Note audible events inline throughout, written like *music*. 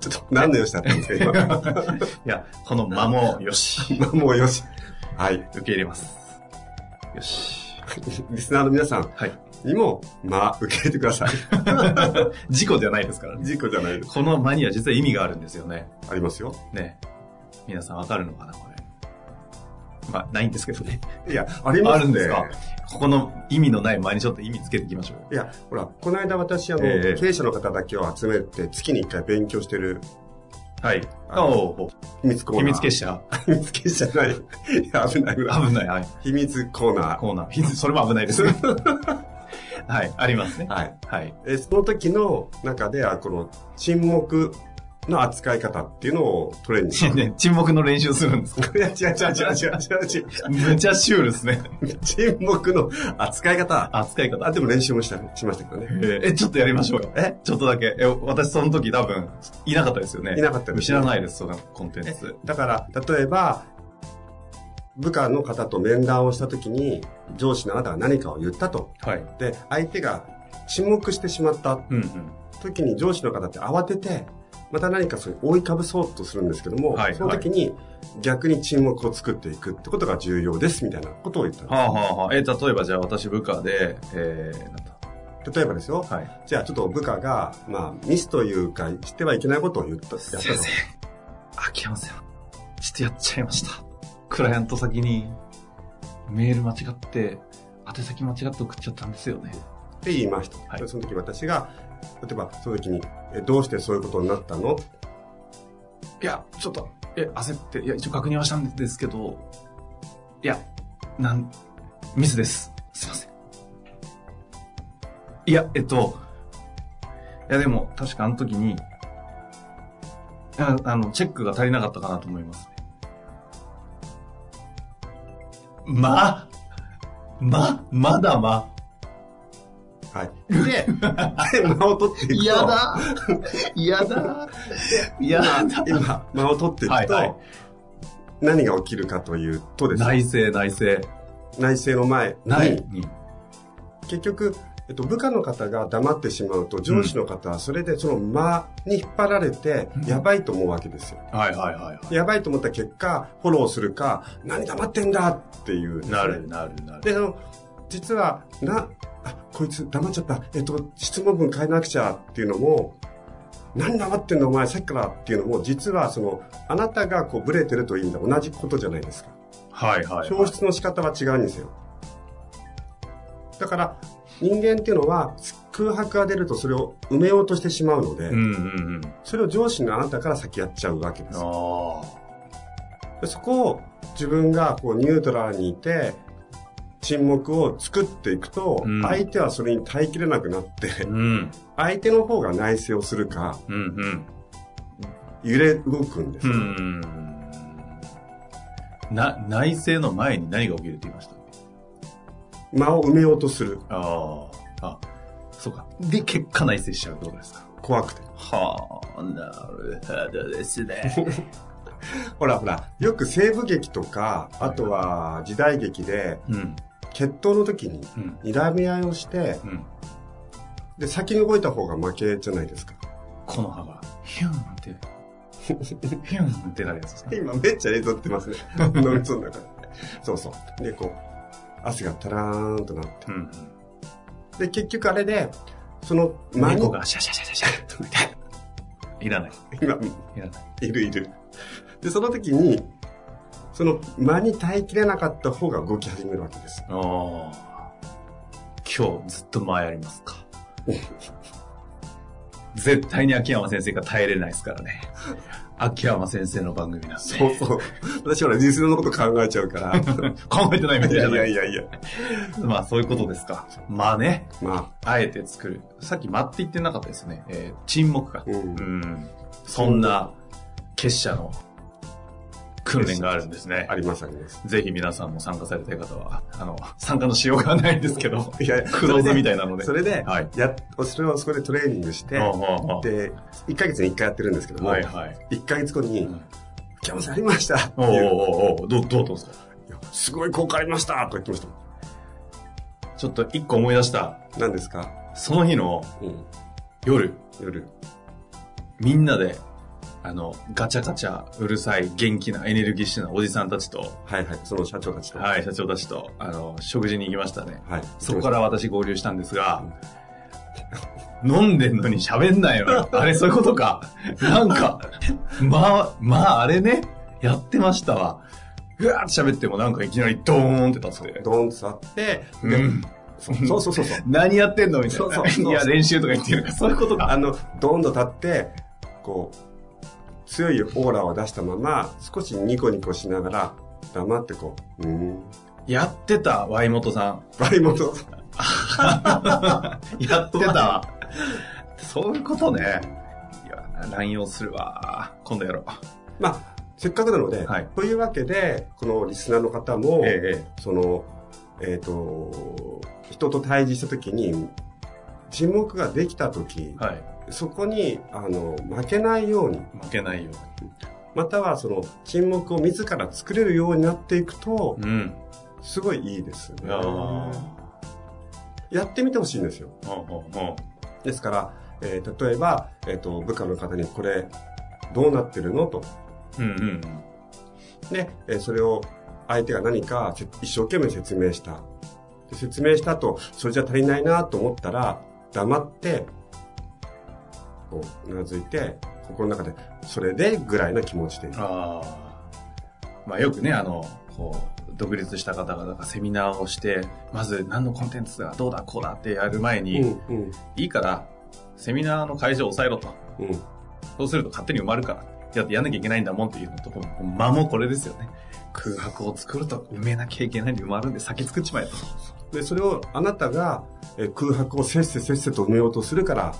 ちょっと、何のよしだったんですか、う。*laughs* いや、この間もよし。今。もうよし。はい。受け入れます。よし。リスナーの皆さんはい。にも、まあ、受け入れてください。*laughs* 事故じゃないですからね。事故じゃないです。この間には実は意味があるんですよね。ありますよ。ね。皆さんわかるのかな、これ。まあ、ないんですけどね。*laughs* いや、ありますねあるんですか？ここの意味のない前にちょっと意味つけていきましょう。いや、ほら、この間私、あの、ええ経営者の方だけを集めて、月に一回勉強してるはい。あのおう秘密コーナー。秘密結社？*laughs* 秘密結社じゃない。いや、危ない危ない。はい。秘密コーナー。コーナー。それも危ないですね。*laughs* はい、ありますね。はい。はい。えその時の中で、あこの沈黙の扱い方っていうのをトレーニング。*laughs* ね沈黙の練習するんですか？いや、違う違う違う違う違う違う。むちゃシュールですね。沈黙の扱い方。扱い方。あ、でも練習もした、しましたけどね。えーえ、ちょっとやりましょうよ。え？ちょっとだけ。え、私その時多分、いなかったですよね。いなかったです知らないです、そのコンテンツ。だから、例えば、部下の方と面談をした時に、上司のあなたが何かを言ったと。はい。で、相手が沈黙してしまったうんうん。時に上司の方って慌てて、また何かそういう覆いかぶそうとするんですけども、はいその時に逆に沈黙を作っていくってことが重要ですみたいなことを言ったんです。はあはあはあ。え、例えばじゃあ私部下で、えー、なんだ。例えばですよ、はい。じゃあちょっと部下が、まあ、ミスというか、してはいけないことを言った。やったと先生、秋山さん、ちょっとやっちゃいました。クライアント先にメール間違って、宛先間違って送っちゃったんですよね。って言いました。はいでその時私が、例えばその時に、えどうしてそういうことになったの？いや、ちょっと、え、焦って、いや、一応確認はしたんですけど、いや、なん、ミスです。すいません。いや、えっと、いや、でも、確かあの時に、ああの、チェックが足りなかったかなと思いますね。ま、ま、まだま。はい。で、で間を取っていくと、嫌だ。嫌だ。嫌だ。今、間を取っていくと、はいはい何が起きるかというとですね、内政、内政。内政の前ない。に、結局、えっと、部下の方が黙ってしまうと、上司の方はそれでその間に引っ張られてうん、やばいと思うわけですよ。はいはいはいはい。やばいと思った結果、フォローするか、何黙ってんだっていうね、なるなるなる。で、あの、実は、な、あ、こいつ黙っちゃった。えっと、質問文変えなくちゃっていうのも、何黙ってんのお前さっきからっていうのも、実はその、あなたがこうブレてるという意味では同じことじゃないですか。はいはい、はい。表出の仕方は違うんですよ。だから、人間っていうのは空白が出るとそれを埋めようとしてしまうので、うんうんうん。それを上司のあなたから先やっちゃうわけです。あでそこを自分がこうニュートラルにいて、沈黙を作っていくと、うん相手はそれに耐えきれなくなってあ。、うん。相手の方が内省をするか、うんうん。揺れ動くんですうよ。ん。な、内政の前に何が起きるって言いました？間を埋めようとする。ああ。あ、そうか。で、結果内政しちゃうってことですか？怖くて。はあ、なるほどですね。*laughs* ほらほら、よく西部劇とか、あとは時代劇で、うん。決闘の時にうん。睨み合いをして、うん。で、先に動いた方が負けじゃないですか。この葉が、ヒュンって、ヒュンってなるやつですか？*laughs* 今めっちゃ映像ってますね。脳みその中で。そうそう。で、こう、汗がタラーンとなって。うん。で、結局あれで、その間に猫がシャシャシャシャシャッとみたいな。いらない。今、いらない。いるいる。で、その時に、その間に耐えきれなかった方が動き始めるわけです。ああ。今日ずっと間やりますか？絶対に秋山先生が耐えれないですからね。秋山先生の番組なんで。そうそう。私ほら、リスナーのこと考えちゃうから。*laughs* 考えてないみたいじゃないやいやいや。まあそういうことですか。間ね。まあえて作る。さっき間って言ってなかったですね。えー沈黙か。うんん。そんな結社の訓練があるんですねあ。ありますあります。ぜひ皆さんも参加されたい方は、あの、参加のしようがないんですけど、*laughs* いや、クローズみたいなので。それで、はい。や、それをそこでトレーニングして、で、1ヶ月に1回やってるんですけども、はいはい。1ヶ月後に、うん秋山さんありましたってお。おうおうどう、どうどうですか？すごい効果ありましたと言ってました。ちょっと一個思い出した。何ですか？その日のうん。夜、夜。みんなで、あの、ガチャガチャ、うるさい、元気な、エネルギッシュなおじさんたちと、はいはい。その社長たちと。はい、社長たちと、あの、食事に行きましたね。はい。そこから私合流したんですが、*laughs* 飲んでんのに喋んないよ。あれ、そういうことか。なんか、まあ、まあ、あれね、やってましたわ。うわーって喋ってもなんかいきなりドーンって立って。ドーンと座って、でうん。そうそうそうそう。*laughs* 何やってんのみたいな。そうそうそういや、練習とか言ってるから、そういうことか。あの、ドーンと立って、こう、強いオーラを出したまま、少しニコニコしながら、黙ってこう、うーん。やってた、ワイモトさん。バイモト、*laughs* やってたわ。そういうことね。いや、乱用するわ。今度やろう。まあ、せっかくなので、はいというわけで、このリスナーの方も、ええ。その、えっ、と、人と対峙したときに、沈黙ができたとき、はい。そこに、あの、負けないように、負けないよまたはその、沈黙を自ら作れるようになっていくとう、に。うん。すごいいいですね。あやってみてほしいんですよ。ですから、えー例えば、えっ、と、部下の方にこれ、どうなってるの？と。う。うんうんで、えーそれを相手が何かせ一生懸命説明した。で説明した後、それじゃ足りないなと思ったら、黙って、こう、うなずいて、心の中で、それでぐらいの気持ちでいる。ああ。まあよくね、あの、こう、独立した方々がセミナーをして、まず何のコンテンツがどうだこうだってやる前に、うん、うん、いいから、セミナーの会場を抑えろと。うん。そうすると勝手に埋まるから。やってやんなきゃいけないんだもんっていうのと、間もこれですよね。空白を作ると埋めなきゃいけないんで埋まるんで先作っちまえと。で、それをあなたが、えー空白をせっせせっせと埋めようとするから、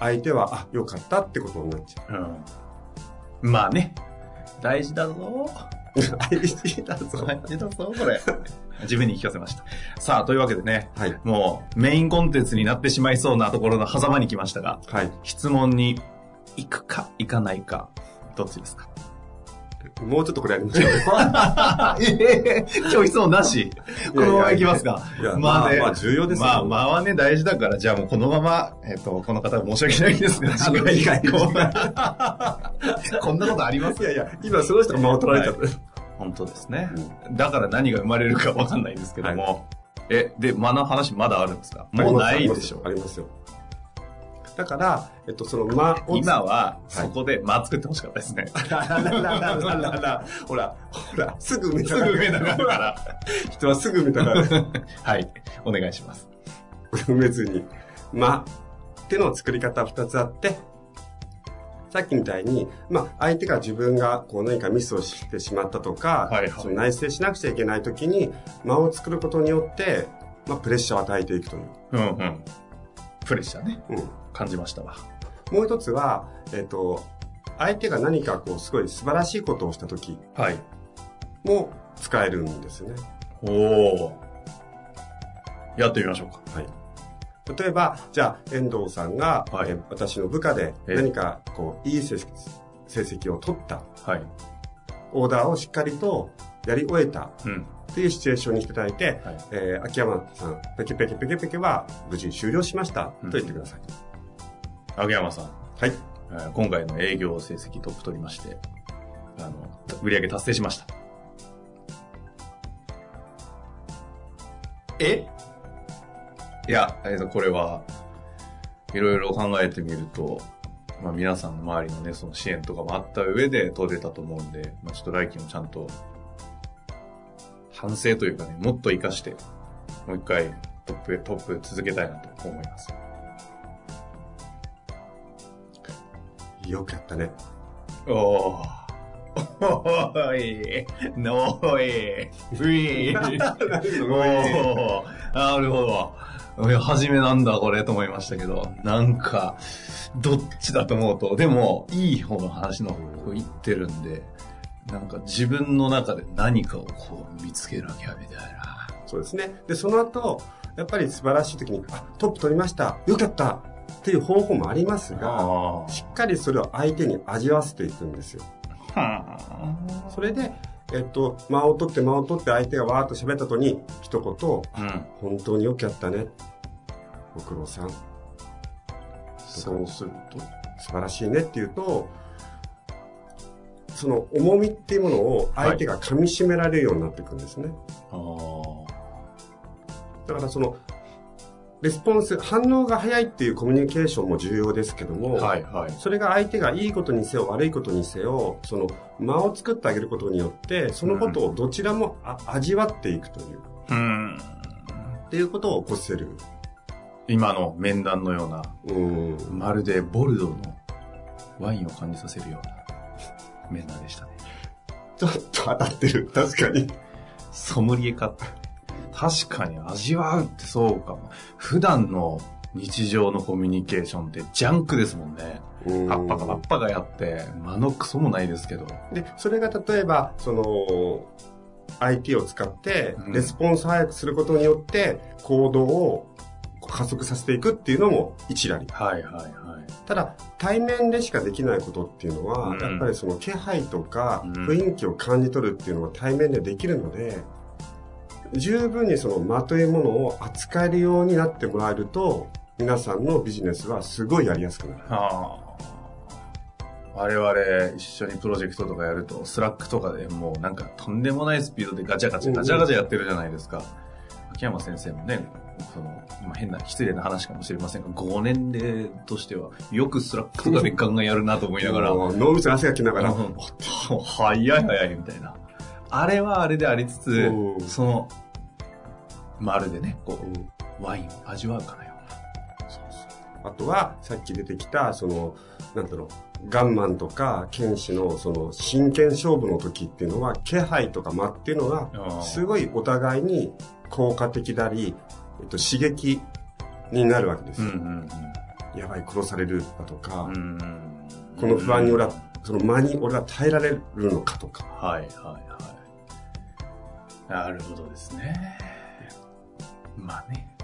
相手は、あ、よかったってことになっちゃうん。まあね。大事だぞ。う。大事だぞ。大事だぞ、これ。自分に聞かせました。さあ、というわけでね、はい。もうメインコンテンツになってしまいそうなところの狭間に来ましたが、はい。質問に行くか行かないか、どっちですか？もうちょっとこれやりましょう。*laughs* ええ今日質問なし。このまま行きますか。まあねまあ、重要です。まあ、間はね、大事だから、じゃあもうこのまま、えっ、と、この方申し訳ないですが、あのいやいやこうこんなことありますいやいや、今その人が間を取られちゃった。本当ですね。だから何が生まれるかわかんないんですけども。え、で、間の話まだあるんですかもうないでしょあ。りますよ。だから、えっと、その間を。今は、そこで間作ってほしかったですね。らららららららほら、ほら、すぐ見たすぐ上だから。人はすぐ見たから、*laughs* はい。お願いします。埋めずに。間っての作り方二つあって、さっきみたいに、まあ、相手が自分がこう何かミスをしてしまったとか、はいはいその内省しなくちゃいけないときに、間を作ることによって、まあ、プレッシャーを与えていくという。うんうん。プレッシャーね。うん。感じましたわ。もう一つは、えっ、と、相手が何かこう、すごい素晴らしいことをしたときはい。も使えるんですよね。おお。やってみましょうか。はい。例えば、じゃあ、遠藤さんが、はいえ私の部下でえ何か、こう、いい成績成績を取った、はい。オーダーをしっかりとやり終えたうん。っていうシチュエーションにしていただいて、はいえー秋山さん、ペケペケペケペケは無事終了しました、うんと言ってください。秋山さん。はい。えー今回の営業成績トップ取りまして、あの、売り上げ達成しました。え？いや、えーと、これは、いろいろ考えてみると、まあ皆さんの周りのね、その支援とかもあった上で取れたと思うんで、まあちょっと来期もちゃんと反省というかね、もっと活かして、もう一回トップ、トップ続けたいなと思います。よくやったね。おー。*laughs* おーい、のーい、ふい。なるほど。初めなんだこれと思いましたけど、なんか、どっちだと思うと、でも、いい方の話の方を言ってるんで、なんか自分の中で何かをこう見つけなきゃみたいな。そうですね。で、その後、やっぱり素晴らしい時に、あ、トップ取りました。よかった。っていう方法もありますが、あしっかりそれを相手に味わわせていくんですよ。あ。それで、えっと、間を取って間を取って相手がわーっと喋った後に、一言、うん。本当によくやったね。ご苦労さん。そうすると。素晴らしいねっていうと、その重みっていうものを相手が噛み締められるようになっていくんですね。ああ。だからその、レスポンス、反応が早いっていうコミュニケーションも重要ですけども、はいはい。それが相手がいいことにせよ悪いことにせよ、その間を作ってあげることによって、そのことをどちらもあ味わっていくという、うん。っていうことを起こせる。今の面談のような、うん。まるでボルドーのワインを感じさせるような *laughs* 面談でしたね。ちょっと当たってる。確かに。ソムリエか。確かに味わうってそうかも。普段の日常のコミュニケーションってジャンクですもんね。うんパッパカパッパカやって、間のクソもないですけど。で、それが例えば、その、IT を使ってうん、レスポンス早くすることによって、行動を加速させていくっていうのも一理。はいはいはい。ただ、対面でしかできないことっていうのは、うんやっぱりその気配とかうん雰囲気を感じ取るっていうのは対面でできるので、十分にその間というものを扱えるようになってもらえると、皆さんのビジネスはすごいやりやすくなる。はあ。我々一緒にプロジェクトとかやると、スラックとかでもうなんかとんでもないスピードでガチャガチャガチャガチャやってるじゃないですか。秋山先生もね、その、まあ、変な、失礼な話かもしれませんが、ご年齢としては、よくスラックとかでガンガンやるなと思いながら、もう脳みそに汗かきながら、うん早い早いみたいな。あれはあれでありつつうん、その、まるでね、こうワインを味わうかのよあとは、さっき出てきた、その、なんだろう、ガンマンとか、剣士の、その、真剣勝負の時っていうのは、気配とか間っていうのうな。が、すごいお互いに効果的であり、えっと、刺激になるわけですよ。うんうんやばい、殺されるだとか、うん。うんこの不安に俺は、その間に俺は耐えられるのかとか。はいはいはい。なるほどですね。まあね。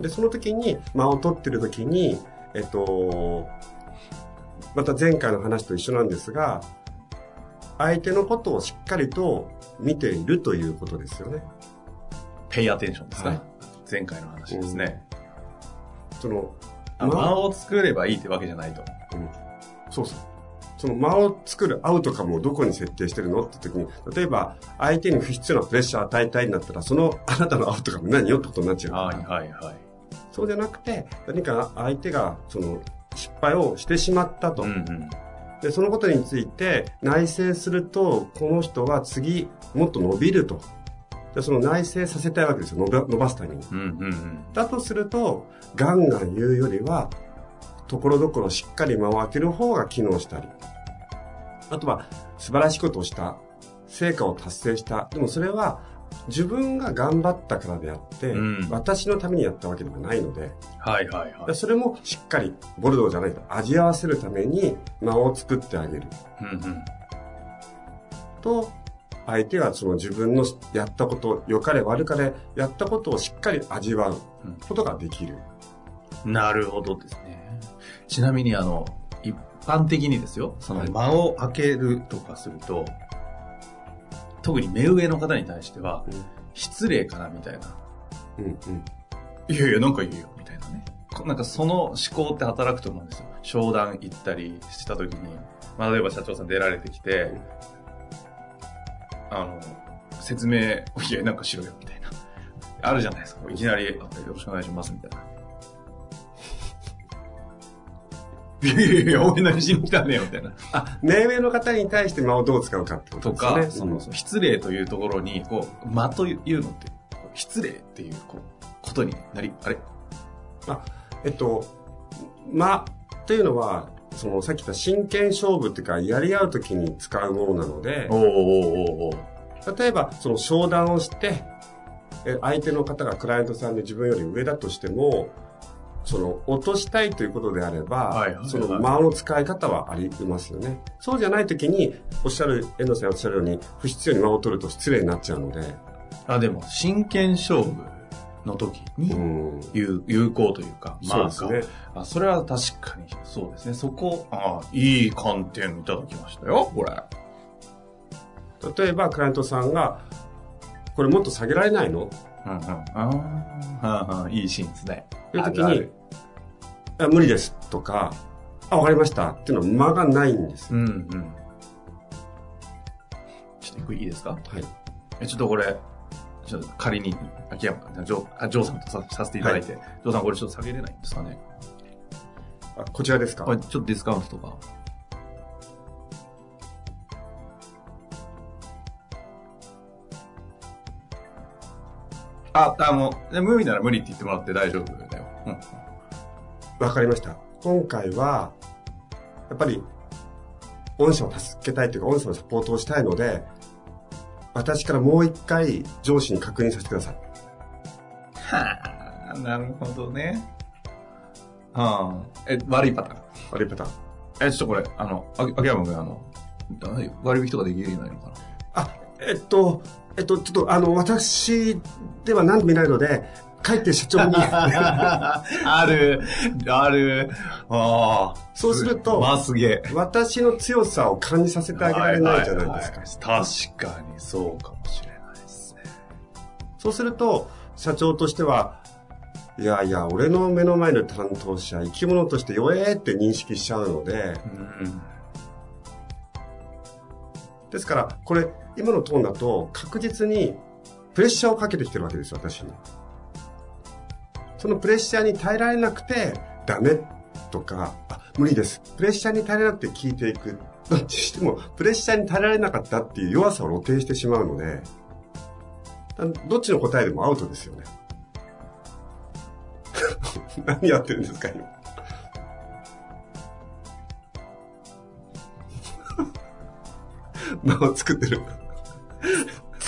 で、その時に、間を取ってる時に、えっと、また前回の話と一緒なんですが、相手のことをしっかりと見ているということですよね。ペイアテンションですね。はい前回の話ですね。その、あ間を作ればいいってわけじゃないと。うんそうそう。その間を作るアウトカムをどこに設定してるのって時に、例えば相手に不必要なプレッシャーを与えたいんだったら、その *laughs* あなたのアウトカム何よってことになっちゃう。はいはいはい。そうじゃなくて、何か相手がその失敗をしてしまったと。うんうん。で、そのことについて内省すると、この人は次もっと伸びると。で、その内省させたいわけですよ。伸ば伸ばすために。うんうんうん。だとすると、ガンガン言うよりは、ところどころしっかり間を空ける方が機能したり。あとは、素晴らしいことをした。成果を達成した。でもそれは、自分が頑張ったからであって、うん私のためにやったわけではないので、はいはいはい。でそれもしっかり、ボルドーじゃないと味合わせるために間を作ってあげる。うんうん。と、相手がその自分のやったこと、良かれ悪かれ、やったことをしっかり味わうことができる。なるほどですね。ちなみにあの、一般的にですよ、そのはい間を空けるとかすると、特に目上の方に対しては、失礼かなみたいな。うんうん。いやいや、なんかいいよ、みたいなね。こなんかその思考って働くと思うんですよ。商談行ったりした時に、まあ、例えば社長さん出られてきて、あの、説明、いや、なんかしろよ、みたいな。あるじゃないですか。いきなり、あよろしくお願いします、みたいな。いやいやいや、お前何しに来たねよ、みたいな。あ、目上の方に対して間をどう使うかってこととですよね。か、その、失礼というところに、こう、間というのって、失礼っていう、こう、ことになり、あれ？あ、えっと、間というのは、そのさっき言った真剣勝負っていうか、やり合うときに使うものなのでお、おおおお例えば、その商談をして、え相手の方がクライアントさんで自分より上だとしても、その、落としたいということであれば、はいはいはいその間の使い方はありますよね。そうじゃないときに、おっしゃる、遠藤さんおっしゃるように、不必要に間を取ると失礼になっちゃうので、あ、でも、真剣勝負の時にうん。有、有効というか、まあ、そうですね。あ、それは確かにそうですね。そこ、あいい観点いただきましたよ、これ。例えば、クライアントさんが、これもっと下げられないの？うんうん。ああ、いいシーンですね。という時にあ無理ですとか、あ、わかりましたっていうのは間がないんです。うんうん。ちょっといいですか？はい。えちょっとこれ、ちょっと仮に、秋山、ジョー、あジョーさんとささせていただいて、ジョーさんこれちょっと下げれないんですかね？あこちらですか？これちょっとディスカウントとか。あ、あの、で無理なら無理って言ってもらって大丈夫だよ。うん。わかりました。今回は、やっぱり、御社を助けたいというか、御社のサポートをしたいので、私からもう一回上司に確認させてください。はあ、なるほどね。はあ、え、悪いパターン。悪いパターン。え、ちょっとこれ、あの、あ秋山君、あの、割引とかできるようになるのかなあ、えっと、えっと、ちょっと、あの、私では何度も見ないので、帰って社長に、*laughs* ある、ある。ああ。そうするとまあ、すげえ。私の強さを感じさせてあげられないじゃないですか。はいはいはい確かにそうかもしれないですね。そうすると、社長としては、いやいや、俺の目の前の担当者、生き物として弱えって認識しちゃうので、うん。ですから、これ、今のトーンだと、確実にプレッシャーをかけてきてるわけですよ、私に。そのプレッシャーに耐えられなくて、ダメとか、あ、無理です。プレッシャーに耐えられなくて聞いていく。どっちしても、プレッシャーに耐えられなかったっていう弱さを露呈してしまうので、どっちの答えでもアウトですよね。*laughs* 何やってるんですか、今。*laughs* 間を作ってる。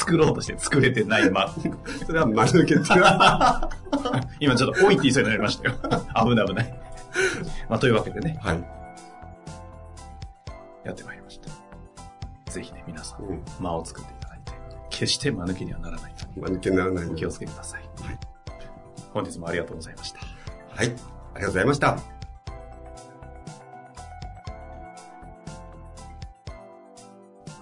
作ろうとして作れてない間。それは間抜け。*laughs* 今ちょっと、おいって言いそうになりましたよ。危ない危ない。まあ、というわけでね、はい。やってまいりました。ぜひね、皆さん、うん間を作っていただいて、決して間抜けにはならないと間抜けにならないお気をつけください。はい本日もありがとうございました。はい。ありがとうございました。